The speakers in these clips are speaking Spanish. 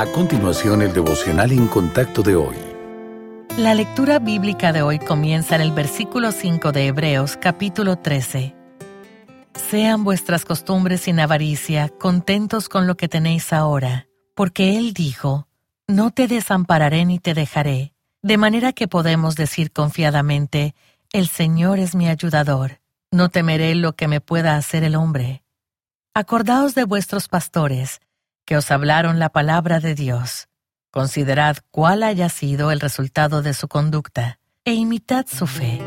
A continuación, el devocional en contacto de hoy. La lectura bíblica de hoy comienza en el versículo 5 de Hebreos capítulo 13. Sean vuestras costumbres sin avaricia, contentos con lo que tenéis ahora, porque Él dijo, No te desampararé ni te dejaré, de manera que podemos decir confiadamente, El Señor es mi ayudador, no temeré lo que me pueda hacer el hombre. Acordaos de vuestros pastores, que os hablaron la palabra de Dios. Considerad cuál haya sido el resultado de su conducta e imitad su fe.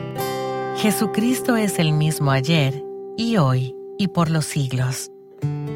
Jesucristo es el mismo ayer y hoy y por los siglos.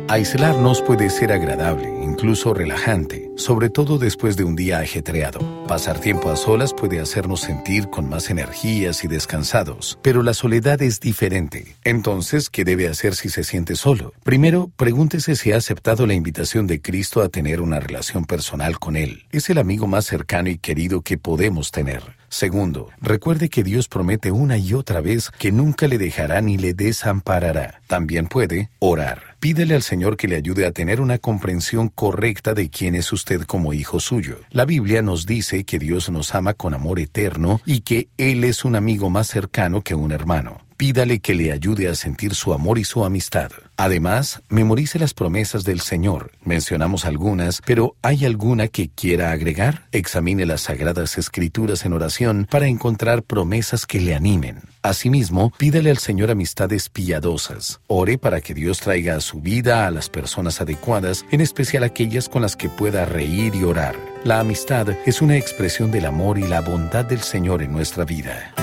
Aislarnos puede ser agradable, incluso relajante, sobre todo después de un día ajetreado. Pasar tiempo a solas puede hacernos sentir con más energías y descansados, pero la soledad es diferente. Entonces, ¿qué debe hacer si se siente solo? Primero, pregúntese si ha aceptado la invitación de Cristo a tener una relación personal con Él. Es el amigo más cercano y querido que podemos tener. Segundo, recuerde que Dios promete una y otra vez que nunca le dejará ni le desamparará. También puede orar. Pídele al Señor que le ayude a tener una comprensión correcta de quién es usted como hijo suyo. La Biblia nos dice que Dios nos ama con amor eterno y que Él es un amigo más cercano que un hermano. Pídale que le ayude a sentir su amor y su amistad. Además, memorice las promesas del Señor. Mencionamos algunas, pero ¿hay alguna que quiera agregar? Examine las sagradas escrituras en oración para encontrar promesas que le animen. Asimismo, pídale al Señor amistades piadosas. Ore para que Dios traiga a su vida a las personas adecuadas, en especial aquellas con las que pueda reír y orar. La amistad es una expresión del amor y la bondad del Señor en nuestra vida.